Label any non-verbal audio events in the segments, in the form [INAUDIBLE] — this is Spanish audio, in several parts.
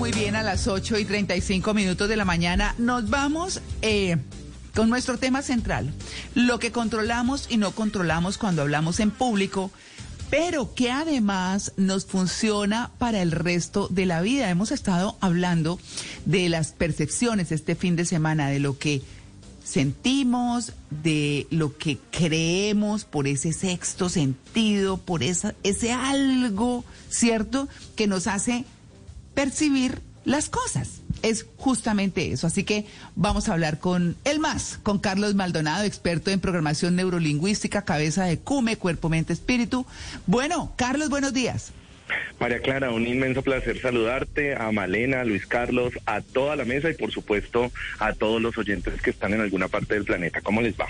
muy bien, a las 8 y 35 minutos de la mañana nos vamos eh, con nuestro tema central, lo que controlamos y no controlamos cuando hablamos en público, pero que además nos funciona para el resto de la vida. Hemos estado hablando de las percepciones este fin de semana, de lo que sentimos, de lo que creemos por ese sexto sentido, por esa, ese algo, ¿cierto?, que nos hace percibir las cosas. Es justamente eso. Así que vamos a hablar con el más, con Carlos Maldonado, experto en programación neurolingüística, cabeza de CUME, cuerpo, mente, espíritu. Bueno, Carlos, buenos días. María Clara, un inmenso placer saludarte, a Malena, a Luis Carlos, a toda la mesa y por supuesto a todos los oyentes que están en alguna parte del planeta. ¿Cómo les va?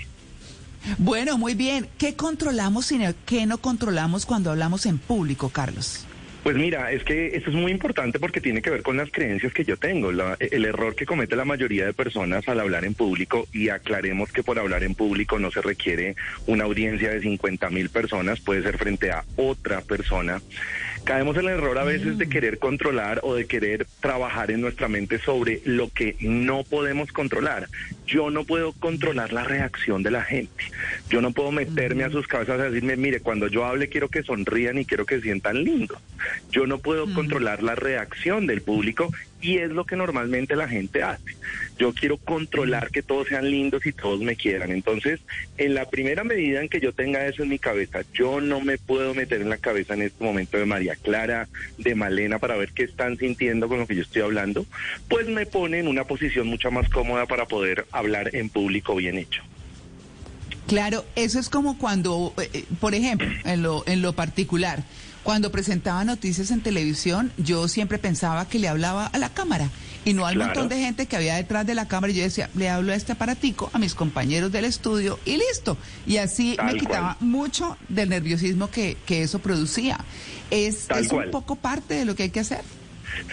Bueno, muy bien. ¿Qué controlamos y qué no controlamos cuando hablamos en público, Carlos? Pues mira, es que esto es muy importante porque tiene que ver con las creencias que yo tengo. el error que comete la mayoría de personas al hablar en público, y aclaremos que por hablar en público no se requiere una audiencia de 50 mil personas, puede ser frente a otra persona. Caemos en el error a veces de mm. querer controlar o de querer trabajar en nuestra mente sobre lo que no podemos controlar. Yo no puedo controlar la reacción de la gente. Yo no puedo meterme a mm. sus cabezas a decirme, mire, cuando yo hable quiero que sonrían y quiero que sientan lindo. Yo no puedo mm. controlar la reacción del público y es lo que normalmente la gente hace. Yo quiero controlar que todos sean lindos y todos me quieran. Entonces, en la primera medida en que yo tenga eso en mi cabeza, yo no me puedo meter en la cabeza en este momento de María Clara, de Malena, para ver qué están sintiendo con lo que yo estoy hablando, pues me pone en una posición mucho más cómoda para poder hablar en público bien hecho. Claro, eso es como cuando, eh, eh, por ejemplo, en lo, en lo particular, cuando presentaba noticias en televisión, yo siempre pensaba que le hablaba a la cámara y no al montón de gente que había detrás de la cámara. Y yo decía, le hablo a este aparatico, a mis compañeros del estudio y listo. Y así me quitaba mucho del nerviosismo que, que eso producía. Es, es un poco parte de lo que hay que hacer.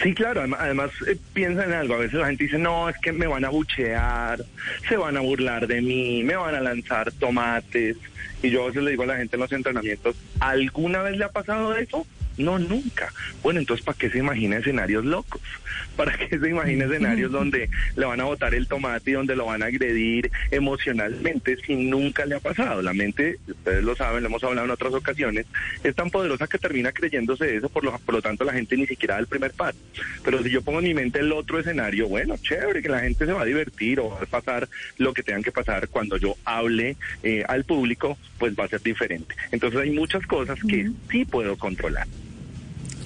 Sí, claro, además, eh, piensa en algo, a veces la gente dice, no, es que me van a buchear, se van a burlar de mí, me van a lanzar tomates, y yo a veces le digo a la gente en los entrenamientos, ¿alguna vez le ha pasado eso? No, nunca. Bueno, entonces, ¿para qué se imagina escenarios locos? [LAUGHS] ¿Para qué se imagina escenarios [LAUGHS] donde le van a botar el tomate y donde lo van a agredir emocionalmente si nunca le ha pasado? La mente, ustedes lo saben, lo hemos hablado en otras ocasiones, es tan poderosa que termina creyéndose eso, por lo, por lo tanto la gente ni siquiera da el primer paso. Pero si yo pongo en mi mente el otro escenario, bueno, chévere, que la gente se va a divertir o va a pasar lo que tengan que pasar cuando yo hable eh, al público, pues va a ser diferente. Entonces hay muchas cosas que sí puedo controlar.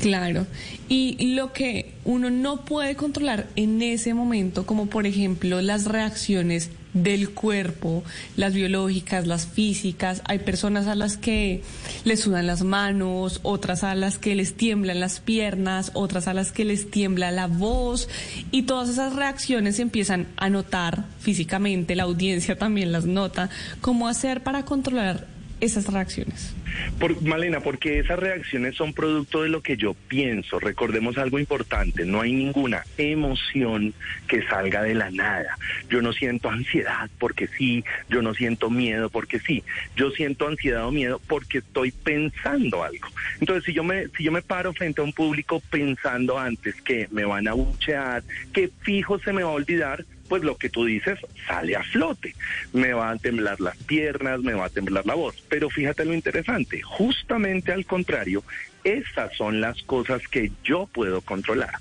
Claro. Y lo que uno no puede controlar en ese momento, como por ejemplo las reacciones del cuerpo, las biológicas, las físicas, hay personas a las que les sudan las manos, otras a las que les tiemblan las piernas, otras a las que les tiembla la voz y todas esas reacciones se empiezan a notar físicamente, la audiencia [LAUGHS] también las nota. ¿Cómo hacer para controlar esas reacciones? Por, Malena, porque esas reacciones son producto de lo que yo pienso. Recordemos algo importante, no hay ninguna emoción que salga de la nada. Yo no siento ansiedad porque sí, yo no siento miedo porque sí. Yo siento ansiedad o miedo porque estoy pensando algo. Entonces, si yo me si yo me paro frente a un público pensando antes que me van a buchear, que fijo se me va a olvidar, pues lo que tú dices sale a flote. Me van a temblar las piernas, me va a temblar la voz. Pero fíjate lo interesante, justamente al contrario, esas son las cosas que yo puedo controlar.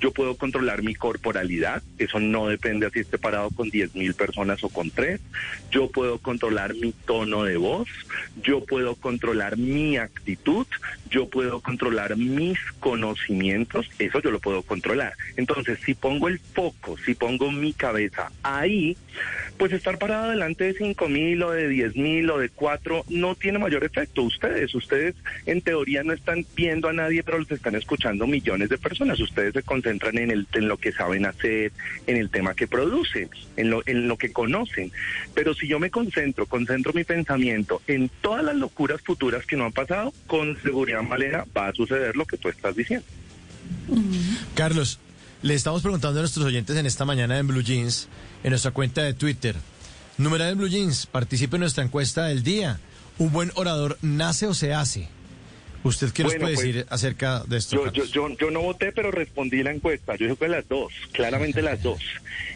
Yo puedo controlar mi corporalidad, eso no depende de si esté parado con 10 mil personas o con tres. Yo puedo controlar mi tono de voz, yo puedo controlar mi actitud, yo puedo controlar mis conocimientos, eso yo lo puedo controlar. Entonces, si pongo el foco, si pongo mi cabeza ahí, pues estar parado delante de 5 mil o de 10 mil o de 4 no tiene mayor efecto. Ustedes, ustedes en teoría no están viendo a nadie, pero los están escuchando millones de personas. Ustedes se concentran en, el, en lo que saben hacer, en el tema que producen, en lo, en lo que conocen. Pero si yo me concentro, concentro mi pensamiento en todas las locuras futuras que no han pasado, con seguridad malera va a suceder lo que tú estás diciendo. Carlos, le estamos preguntando a nuestros oyentes en esta mañana en Blue Jeans, en nuestra cuenta de Twitter. Numeral Blue Jeans, participe en nuestra encuesta del día. ¿Un buen orador nace o se hace? ¿Usted qué nos Bueno, puede pues, decir acerca de esto? Yo, yo, yo, yo no voté, pero respondí la encuesta. Yo dije que las dos, claramente las dos.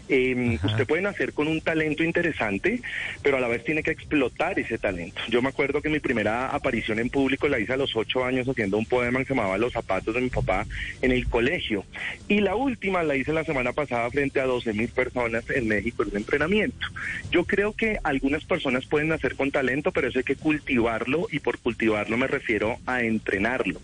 Eh, usted puede nacer con un talento interesante, pero a la vez tiene que explotar ese talento. Yo me acuerdo que mi primera aparición en público la hice a los ocho años haciendo un poema que se llamaba Los zapatos de mi papá en el colegio. Y la última la hice la semana pasada frente a 12 mil personas en México en un entrenamiento. Yo creo que algunas personas pueden nacer con talento, pero eso hay que cultivarlo y por cultivarlo me refiero a entrenarlo.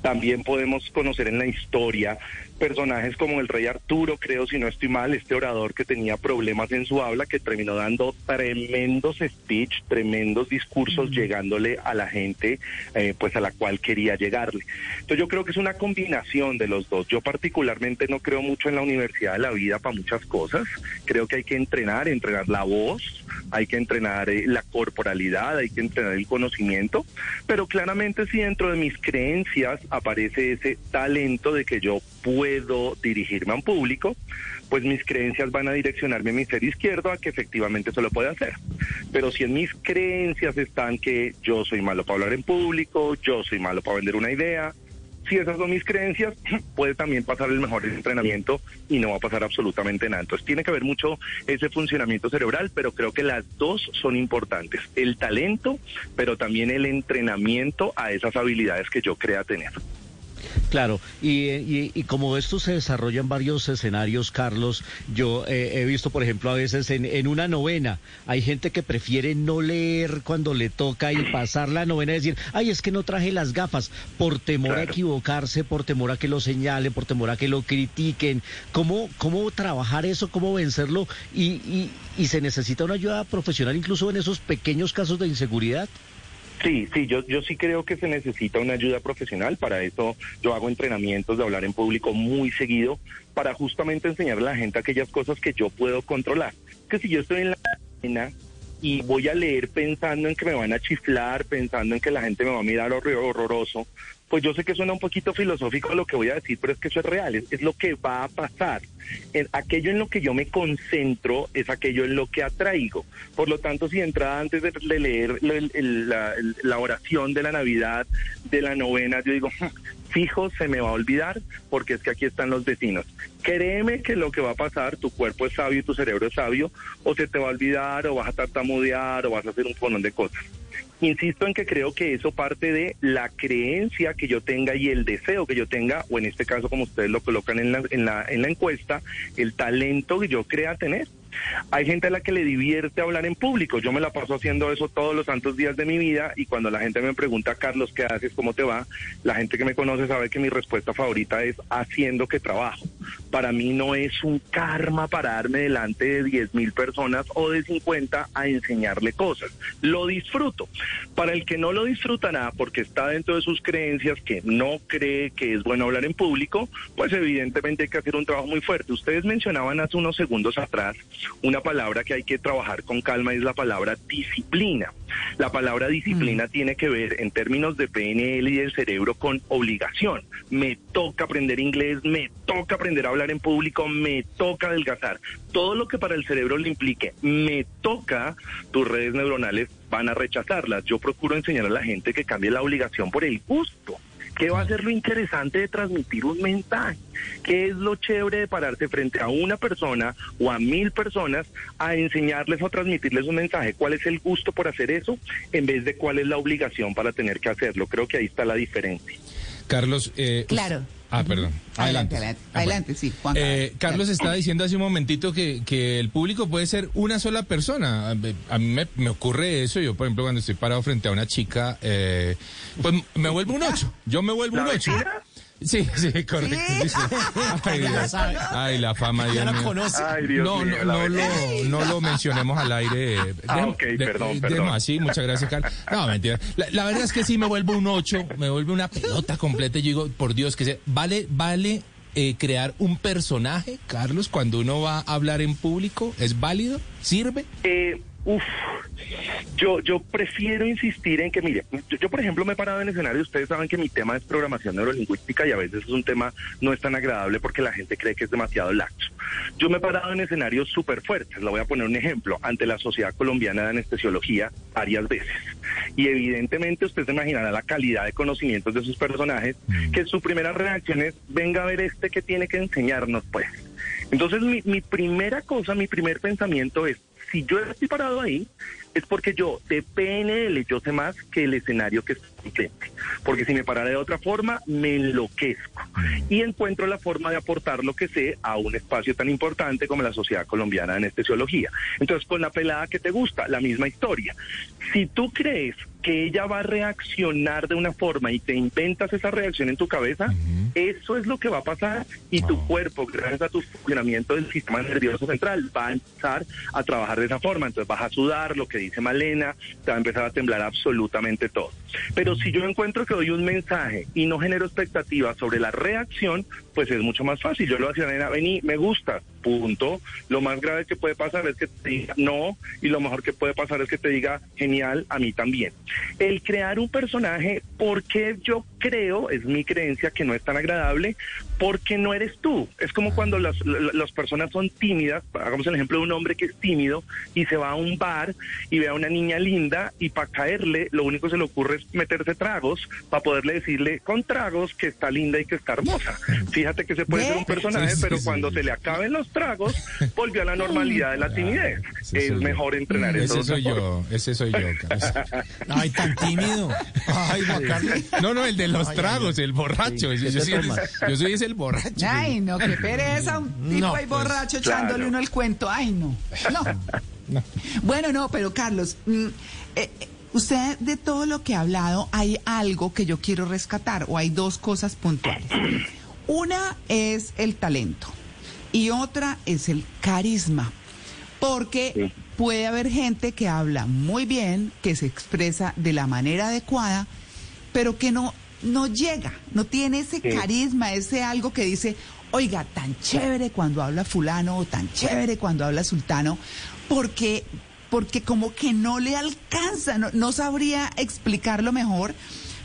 También podemos conocer en la historia personajes como el rey Arturo, creo, si no estoy mal, este orador que tenía problemas en su habla, que terminó dando tremendos speech, tremendos discursos, llegándole a la gente, eh, pues a la cual quería llegarle. Entonces yo creo que es una combinación de los dos. Yo particularmente no creo mucho en la universidad de la vida para muchas cosas. Creo que hay que entrenar, entrenar la voz, hay que entrenar eh, la corporalidad, hay que entrenar el conocimiento, pero claramente si dentro de mis creencias aparece ese talento de que yo puedo dirigirme a un público, pues mis creencias van a direccionarme a mi ser izquierdo a que efectivamente eso lo puede hacer. Pero si en mis creencias están que yo soy malo para hablar en público, yo soy malo para vender una idea, si esas son mis creencias, [CLEARS THROAT] puede también pasar el mejor entrenamiento y no va a pasar absolutamente nada. Entonces tiene que haber mucho ese funcionamiento cerebral, pero creo que las dos son importantes. El talento, pero también el entrenamiento a esas habilidades que yo crea tener. Claro, y, y- y como esto se desarrolla en varios escenarios, Carlos, yo eh, he visto, por ejemplo, a veces en, en una novena, hay gente que prefiere no leer cuando le toca y pasar la novena y decir, ay, es que no traje las gafas, por temor a equivocarse, por temor a que lo señalen, por temor a que lo critiquen. ¿Cómo, cómo trabajar eso, cómo vencerlo? Y, y, y se necesita una ayuda profesional incluso en esos pequeños casos de inseguridad. Sí, sí, yo, yo sí creo que se necesita una ayuda profesional. Para eso yo hago entrenamientos de hablar en público muy seguido para justamente enseñar a la gente aquellas cosas que yo puedo controlar. Que si yo estoy en la escena y voy a leer pensando en que me van a chiflar, pensando en que la gente me va a mirar horror- horroroso, pues yo sé que suena un poquito filosófico lo que voy a decir, pero es que eso es real, es, lo que va a pasar. Aquello en lo que yo me concentro es aquello en lo que atraigo. Por lo tanto, si entrada antes de, leer la, la oración de la Navidad, de la novena, yo digo, "Hmm, fijo, se me va a olvidar porque es que aquí están los vecinos. Créeme que lo que va a pasar, tu cuerpo es sabio y tu cerebro es sabio, o se te va a olvidar, o vas a tartamudear, o vas a hacer un montón de cosas. Insisto en que creo que eso parte de la creencia que yo tenga y el deseo que yo tenga, o en este caso, como ustedes lo colocan en la, en la, en la encuesta, el talento que yo crea tener. Hay gente a la que le divierte hablar en público. Yo me la paso haciendo eso todos los santos días de mi vida y cuando la gente me pregunta, Carlos, ¿qué haces? ¿Cómo te va? La gente que me conoce sabe que mi respuesta favorita es haciendo que trabajo. Para mí no es un karma pararme delante de 10 mil personas o de 50 a enseñarle cosas. Lo disfruto. Para el que no lo disfrutará porque está dentro de sus creencias, que no cree que es bueno hablar en público, pues evidentemente hay que hacer un trabajo muy fuerte. Ustedes mencionaban hace unos segundos atrás una palabra que hay que trabajar con calma es la palabra disciplina. La palabra disciplina tiene que ver en términos de PNL y del cerebro con obligación. Me toca aprender inglés, me toca aprender a hablar en público, me toca adelgazar. Todo lo que para el cerebro le implique, me toca, tus redes neuronales van a rechazarlas. Yo procuro enseñar a la gente que cambie la obligación por el gusto. ¿Qué va a ser lo interesante de transmitir un mensaje? ¿Qué es lo chévere de pararse frente a una persona o a mil personas a enseñarles o transmitirles un mensaje? ¿Cuál es el gusto por hacer eso en vez de cuál es la obligación para tener que hacerlo? Creo que ahí está la diferencia. Carlos. eh, Claro. Ah, perdón. Adelante, Adelante. sí, Juan. Eh, Carlos estaba diciendo hace un momentito que, que el público puede ser una sola persona. A mí me, me ocurre eso. Yo, por ejemplo, cuando estoy parado frente a una chica, eh, pues me vuelvo un ocho. Yo me vuelvo un ¿La ocho. vecina? Sí, sí, correcto. sí, sí. [LAUGHS] Ay, Ya Dios. sabe. Ay, la fama, Dios Ya la mío. conoce. Ay, Dios no, mío, no, no, lo, no lo mencionemos al aire. Ah, ok, perdón, de- perdón. así, muchas gracias, Carlos. No, mentira. La, la verdad es que sí me vuelvo un 8, me vuelve una pelota completa. y Yo digo, por Dios, que se, vale, vale eh, crear un personaje, Carlos, cuando uno va a hablar en público, ¿es válido? ¿Sirve? Eh, Uf, yo, yo prefiero insistir en que, mire, yo, yo, por ejemplo me he parado en escenario, ustedes saben que mi tema es programación neurolingüística y a veces es un tema no es tan agradable porque la gente cree que es demasiado laxo. Yo me he parado en escenarios súper fuertes, le voy a poner un ejemplo, ante la Sociedad Colombiana de Anestesiología varias veces. Y evidentemente usted se imaginará la calidad de conocimientos de sus personajes, que su primera reacción es, venga a ver este que tiene que enseñarnos, pues. Entonces mi, mi primera cosa, mi primer pensamiento es, si yo estoy parado ahí, es porque yo de PNL yo sé más que el escenario que está enfrente. Porque si me parara de otra forma, me enloquezco. Y encuentro la forma de aportar lo que sé a un espacio tan importante como la Sociedad Colombiana de Anestesiología. Entonces, con la pelada que te gusta, la misma historia. Si tú crees que ella va a reaccionar de una forma y te inventas esa reacción en tu cabeza, eso es lo que va a pasar y tu cuerpo, gracias a tu funcionamiento del sistema nervioso central, va a empezar a trabajar de esa forma. Entonces vas a sudar, lo que dice Malena, te va a empezar a temblar absolutamente todo. Pero si yo encuentro que doy un mensaje y no genero expectativas sobre la reacción, pues es mucho más fácil. Yo le voy a decir a Malena, vení, me gusta, punto. Lo más grave que puede pasar es que te diga no y lo mejor que puede pasar es que te diga genial, a mí también. El crear un personaje, porque yo creo, es mi creencia que no es tan agradable, porque no eres tú. Es como cuando las, las personas son tímidas, hagamos el ejemplo de un hombre que es tímido y se va a un bar y ve a una niña linda y para caerle lo único que se le ocurre es meterse tragos para poderle decirle con tragos que está linda y que está hermosa. Fíjate que se puede ser un personaje, pero cuando se le acaben los tragos, volvió a la [LAUGHS] normalidad de la timidez. Es mejor entrenar Ese soy yo, ese soy yo. Carlos. [LAUGHS] Ay, tan tímido. Ay. No, no, el de los tragos, el borracho. Yo, ¿Qué te soy el, tomas? yo soy ese el borracho. Ay, no, qué pereza, un tipo No, ahí pues, borracho claro. echándole uno el cuento. Ay, no. [LAUGHS] No. Bueno, no, pero Carlos, mm, eh, eh, usted de todo lo que ha hablado, hay algo que yo quiero rescatar o hay dos cosas puntuales. Una es el talento y otra es el carisma, porque Sí. puede haber gente que habla muy bien, que se expresa de la manera adecuada, pero que no, no llega, no tiene ese Sí. carisma, ese algo que dice, oiga, tan chévere cuando habla fulano o tan chévere cuando habla sultano, porque, porque como que no le alcanza, no, no sabría explicarlo mejor,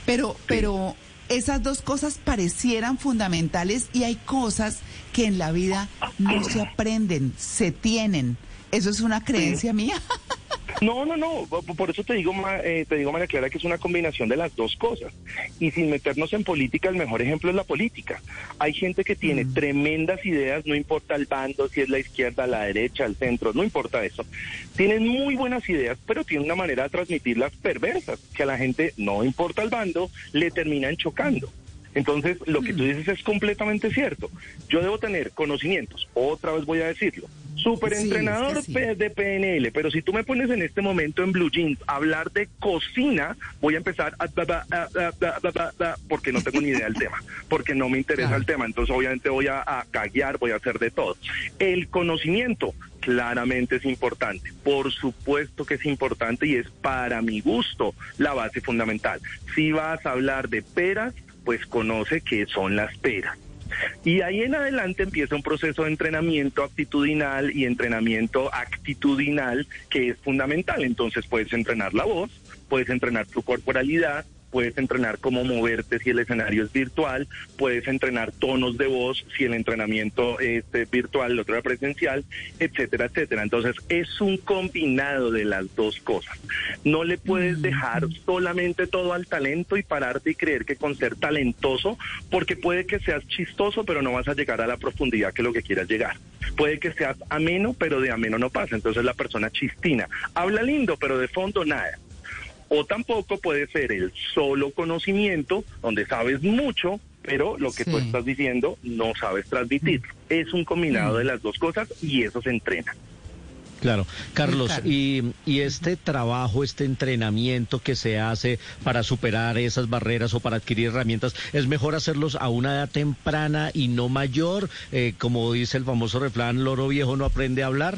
pero, pero esas dos cosas parecieran fundamentales y hay cosas que en la vida no se aprenden, se tienen. Eso es una creencia mía. [LAUGHS] No, no, no. Por- eso te digo, eh, te digo, María Clara, que es una combinación de las dos cosas. Y sin meternos en política, el mejor ejemplo es la política. Hay gente que tiene tremendas ideas, no importa el bando, si es la izquierda, la derecha, el centro, no importa eso. Tienen muy buenas ideas, pero tienen una manera de transmitirlas perversas, que a la gente, no importa el bando, le terminan chocando. Entonces, lo que tú dices es completamente cierto. Yo debo tener conocimientos, otra vez voy a decirlo, súper Sí, entrenador es que sí. P- de PNL, pero si tú me pones en este momento en Blue Jeans a hablar de cocina, voy a empezar a, porque no tengo ni idea del tema, porque no me interesa Claro. el tema, entonces obviamente voy a, a caguear, voy a hacer de todo. El conocimiento claramente es importante, por supuesto que es importante y es para mi gusto la base fundamental. Si vas a hablar de peras, pues conoce qué son las peras. Y ahí en adelante empieza un proceso de entrenamiento aptitudinal y entrenamiento actitudinal que es fundamental. Entonces puedes entrenar la voz, puedes entrenar tu corporalidad, puedes entrenar cómo moverte si el escenario es virtual, puedes entrenar tonos de voz si el entrenamiento es eh, virtual, el otro era presencial, etcétera, etcétera. Entonces es un combinado de las dos cosas. No le puedes dejar solamente todo al talento y pararte y creer que con ser talentoso, porque puede que seas chistoso, pero no vas a llegar a la profundidad que lo que quieras llegar. Puede que seas ameno, pero de ameno no pasa. Entonces la persona chistina. Habla lindo, pero de fondo nada. O tampoco puede ser el solo conocimiento, donde sabes mucho, pero lo que tú estás diciendo no sabes transmitir. Es un combinado de las dos cosas y eso se entrena. Claro, Carlos, y, y este trabajo, este entrenamiento que se hace para superar esas barreras o para adquirir herramientas, ¿es mejor hacerlos a una edad temprana y no mayor? Eh, como dice el famoso refrán, loro viejo no aprende a hablar.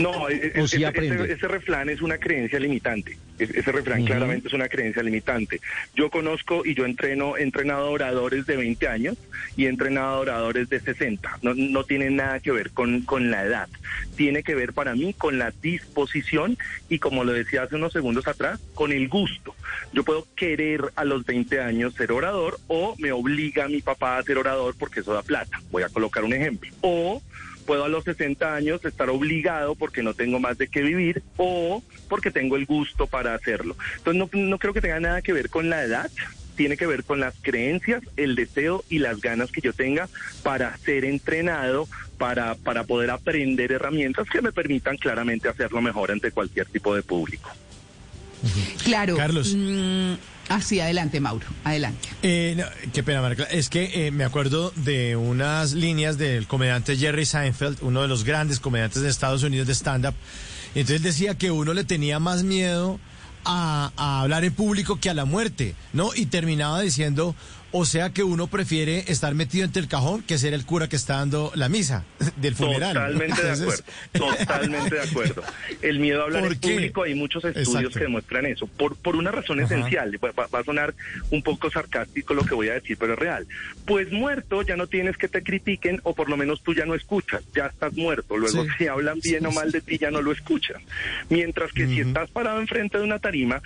No, e- e- sí ese- ese refrán es una creencia limitante. Es- Ese refrán claramente es una creencia limitante. Yo conozco y yo entreno, he entrenado oradores de 20 años y he entrenado oradores de 60. No, no tiene nada que ver con, con la edad. Tiene que ver para mí con la disposición y como lo decía hace unos segundos atrás, con el gusto. Yo puedo querer a los 20 años ser orador o me obliga mi papá a ser orador porque eso da plata. Voy a colocar un ejemplo. O puedo a los 60 años estar obligado porque no tengo más de qué vivir o porque tengo el gusto para hacerlo. Entonces no, no creo que tenga nada que ver con la edad, tiene que ver con las creencias, el deseo y las ganas que yo tenga para ser entrenado, para, para poder aprender herramientas que me permitan claramente hacerlo mejor ante cualquier tipo de público. Claro. Carlos. mm, así, adelante, Mauro. Adelante. Eh, qué pena, Marca. Es que eh, me acuerdo de unas líneas del comediante Jerry Seinfeld, uno de los grandes comediantes de Estados Unidos de stand-up. Entonces decía que uno le tenía más miedo a hablar en público que a la muerte, ¿no? Y terminaba diciendo, o sea que uno prefiere estar metido entre el cajón que ser el cura que está dando la misa [LAUGHS] del funeral. ¿no? Totalmente de acuerdo, totalmente de acuerdo. El miedo a hablar ¿Por en qué? público, hay muchos estudios Exacto. que demuestran eso, por, por una razón Ajá. esencial, va, a sonar un poco sarcástico lo que voy a decir, pero es real. Pues muerto ya no tienes que te critiquen o por lo menos tú ya no escuchas, ya estás muerto, luego Sí. si hablan bien o mal de ti ya no lo escuchas. Mientras que si estás parado enfrente de una tarima,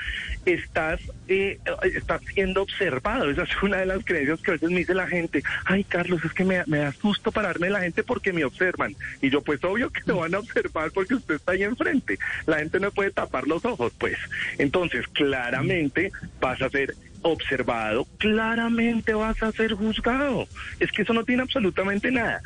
estás, eh, estás siendo observado, esa es una de las creencias que a veces me dice la gente, ay Carlos, es que me, me da pararme la gente porque me observan. Y yo pues obvio que te van a observar porque usted está ahí enfrente. La gente no puede tapar los ojos, pues. Entonces, claramente vas a ser observado, claramente vas a ser juzgado. Es que eso no tiene absolutamente nada.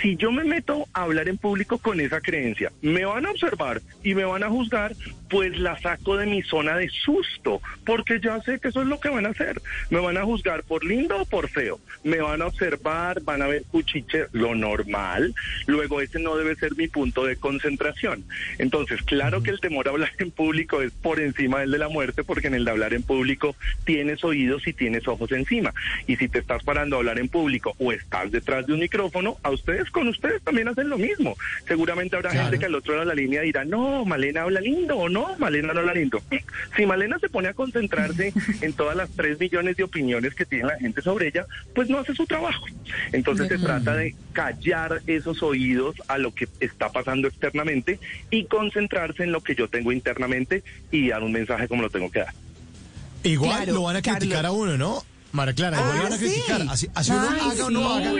Si yo me meto a hablar en público con esa creencia, me van a observar y me van a juzgar, pues la saco de mi zona de susto, porque ya sé que eso es lo que van a hacer. Me van a juzgar por lindo o por feo. Me van a observar, van a ver cuchiche, lo normal. Luego ese no debe ser mi punto de concentración. Entonces, claro que el temor a hablar en público es por encima del de la muerte, porque en el de hablar en público tienes oídos y tienes ojos encima. Y si te estás parando a hablar en público o estás detrás de un micrófono, a ustedes con ustedes también hacen lo mismo. Seguramente habrá Claro. gente que al otro lado de la línea dirá, no, Malena habla lindo o no, Malena no habla lindo. [LAUGHS] Si Malena se pone a concentrarse [LAUGHS] en todas las tres millones de opiniones que tiene la gente sobre ella, pues no hace su trabajo. Entonces se trata de callar esos oídos a lo que está pasando externamente y concentrarse en lo que yo tengo internamente y dar un mensaje como lo tengo que dar. Igual Claro, lo van a criticar Carlos. a uno, ¿no? Mara Clara, igual Ah, lo van a sí. criticar. Así, así uno haga o no haga.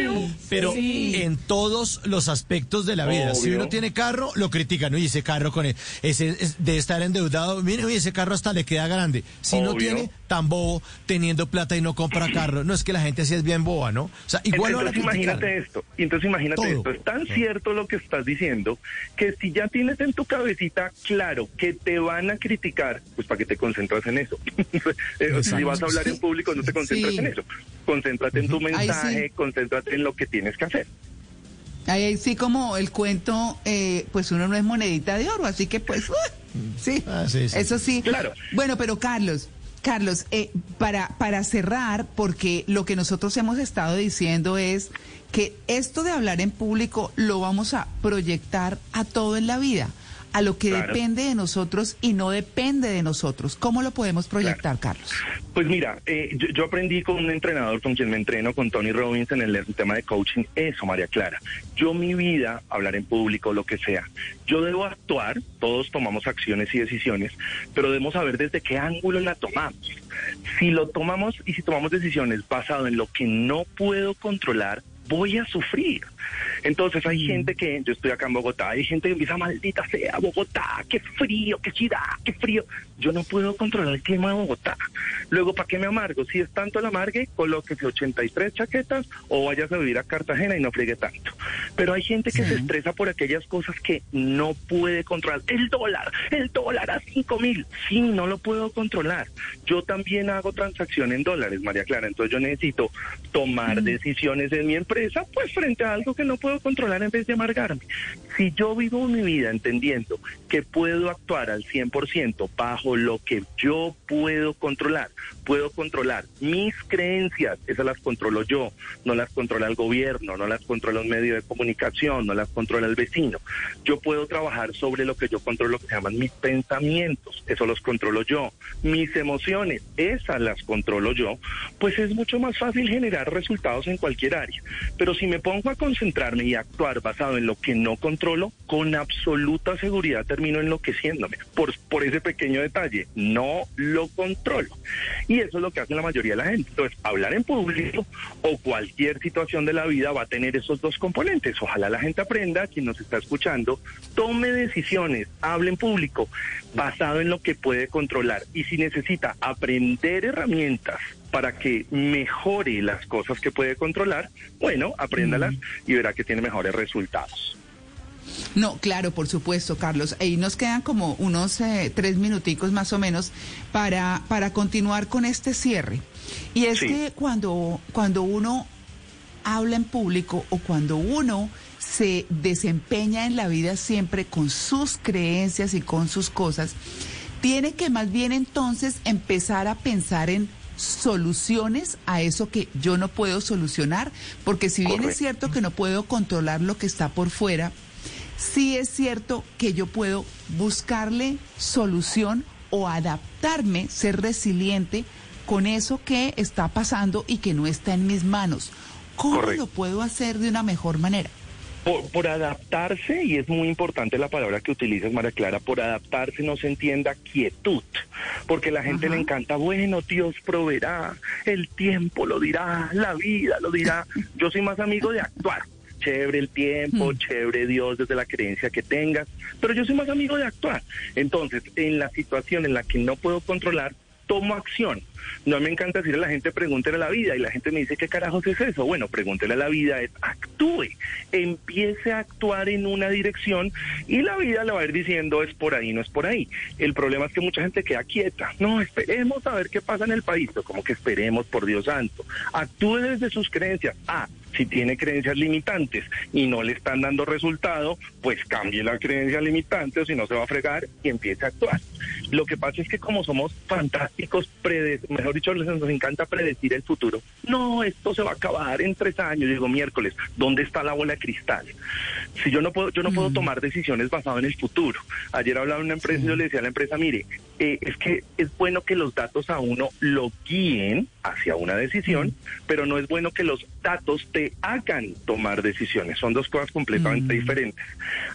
Pero Sí. en todos los aspectos de la vida. Si uno tiene carro, lo critican. Oye, ese carro con el- ese es de estar endeudado. Mire, oye, ese carro hasta le queda grande. Si no tiene tan bobo, teniendo plata y no compra [CLEARS THROAT] carro. No es que la gente así es bien boba, ¿no? O sea, igual lo van a entonces criticar. imagínate esto, entonces imagínate Todo. esto, es tan cierto lo que estás diciendo que si ya tienes en tu cabecita claro que te van a criticar, pues para que te concentras en eso. [LAUGHS] Eh, si vas a hablar en público no te concentras Sí. en eso, concéntrate en tu mensaje, concéntrate en lo que tienes que hacer. Ahí sí como el cuento, eh, pues uno no es monedita de oro, así que pues, uh, sí, Ah, sí, sí. eso sí. Claro. Bueno, pero Carlos, Carlos, eh, para, para cerrar, porque lo que nosotros hemos estado diciendo es que esto de hablar en público lo vamos a proyectar a todo en la vida, a lo que Claro. depende de nosotros y no depende de nosotros. ¿Cómo lo podemos proyectar, Carlos? Pues mira, eh, yo, yo aprendí con un entrenador con quien me entreno, con Tony Robbins, en el, el tema de coaching, eso, María Clara. Yo mi vida, hablar en público, lo que sea, yo debo actuar, todos tomamos acciones y decisiones, pero debemos saber desde qué ángulo la tomamos. Si lo tomamos y si tomamos decisiones basado en lo que no puedo controlar, voy a sufrir. Entonces hay gente que, yo estoy acá en Bogotá, hay gente que empieza, maldita sea, Bogotá, qué frío, qué ciudad, qué frío. Yo no puedo controlar el clima de Bogotá. Luego, ¿para qué me amargo? Si es tanto el amargue, colóquese 83 chaquetas o vayas a vivir a Cartagena y no friegue tanto. Pero hay gente que se estresa por aquellas cosas que no puede controlar. El dólar, el dólar a 5 mil. Sí, no lo puedo controlar. Yo también hago transacción en dólares, María Clara. Entonces yo necesito tomar decisiones en mi empresa, pues frente a algo que no puedo controlar en vez de amargarme. Si yo vivo mi vida entendiendo que puedo actuar al 100% bajo bajo lo que yo puedo controlar. Puedo controlar mis creencias, esas las controlo yo, no las controla el gobierno, no las controla un medio de comunicación, no las controla el vecino. Yo puedo trabajar sobre lo que yo controlo, que se llaman mis pensamientos, eso los controlo yo. Mis emociones, esas las controlo yo, pues es mucho más fácil generar resultados en cualquier área. Pero si me pongo a concentrarme y actuar basado en lo que no controlo, con absoluta seguridad termino enloqueciéndome por, por ese pequeño detalle. No lo controlo. Y eso es lo que hace la mayoría de la gente. Entonces, hablar en público o cualquier situación de la vida va a tener esos dos componentes. Ojalá la gente aprenda, quien nos está escuchando, tome decisiones, hable en público basado en lo que puede controlar. Y si necesita aprender herramientas para que mejore las cosas que puede controlar, bueno, apréndalas y verá que tiene mejores resultados. No, claro, por supuesto, Carlos. Ahí nos quedan como unos eh, tres minuticos más o menos para, para continuar con este cierre. Y es que cuando, cuando uno habla en público o cuando uno se desempeña en la vida siempre con sus creencias y con sus cosas, tiene que más bien entonces empezar a pensar en soluciones a eso que yo no puedo solucionar, porque si bien es cierto que no puedo controlar lo que está por fuera, sí es cierto que yo puedo buscarle solución o adaptarme, ser resiliente con eso que está pasando y que no está en mis manos. ¿Cómo lo puedo hacer de una mejor manera? Por, adaptarse, y es muy importante la palabra que utilizas, María Clara, por adaptarse no se entienda quietud, porque la gente le encanta, bueno, Dios proveerá, el tiempo lo dirá, la vida lo dirá. Yo soy más amigo de actuar chévere el tiempo, hmm. chévere Dios desde la creencia que tengas, pero yo soy más amigo de actuar. Entonces, en la situación en la que no puedo controlar, tomo acción. No me encanta decir a la gente, pregúntele a la vida, y la gente me dice, ¿qué carajos es eso? Bueno, pregúntele a la vida, es actúe, empiece a actuar en una dirección y la vida le va a ir diciendo, es por ahí, no es por ahí. El problema es que mucha gente queda quieta. No, esperemos a ver qué pasa en el país, como que esperemos, por Dios santo. Actúe desde sus creencias. Ah, si tiene creencias limitantes y no le están dando resultado, pues cambie la creencia limitante o si no se va a fregar y empiece a actuar. Lo que pasa es que como somos fantásticos, mejor dicho, nos encanta predecir el futuro. No, esto se va a acabar en tres años, digo miércoles. ¿Dónde está la bola de cristal? Si yo no puedo, yo no puedo tomar decisiones basadas en el futuro. Ayer hablaba una empresa y yo le decía a la empresa, mire, eh, es que es bueno que los datos a uno lo guíen hacia una decisión, pero no es bueno que los datos te hagan tomar decisiones. Son dos cosas completamente mm. diferentes.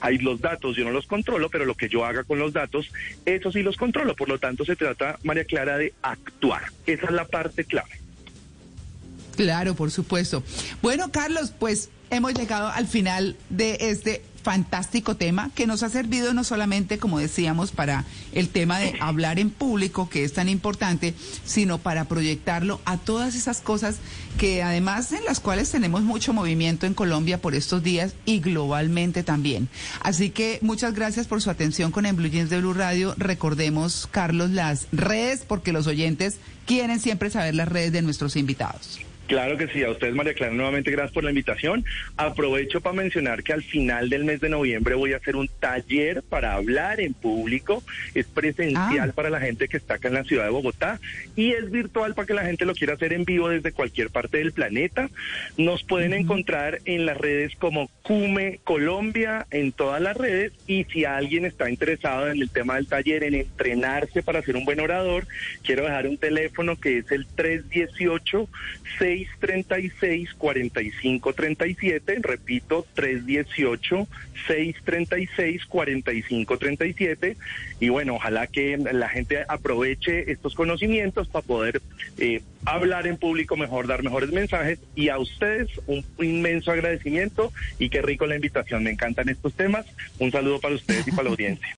Hay los datos, yo no los controlo, pero lo que yo haga con los datos, eso sí los controlo. Por lo tanto, se trata, María Clara, de actuar. Esa es la parte clave. Claro, por supuesto. Bueno, Carlos, pues hemos llegado al final de este fantástico tema que nos ha servido no solamente, como decíamos, para el tema de hablar en público, que es tan importante, sino para proyectarlo a todas esas cosas que además en las cuales tenemos mucho movimiento en Colombia por estos días y globalmente también. Así que muchas gracias por su atención con En Blue Jeans de Blue Radio. Recordemos, Carlos, las redes, porque los oyentes quieren siempre saber las redes de nuestros invitados. Claro que sí, a ustedes María Clara, nuevamente gracias por la invitación. Aprovecho para mencionar que al final del mes de noviembre voy a hacer un taller para hablar en público. Es presencial ah. para la gente que está acá en la ciudad de Bogotá y es virtual para que la gente lo quiera hacer en vivo desde cualquier parte del planeta. Nos pueden encontrar en las redes como Cume Colombia, en todas las redes y si alguien está interesado en el tema del taller, en entrenarse para ser un buen orador, quiero dejar un teléfono que es el 318 636 4537, repito, 318 636 4537 y bueno, ojalá que la gente aproveche estos conocimientos para poder eh, hablar en público mejor, dar mejores mensajes y a ustedes un inmenso agradecimiento y qué rico la invitación, me encantan estos temas. Un saludo para ustedes y para la [LAUGHS] audiencia.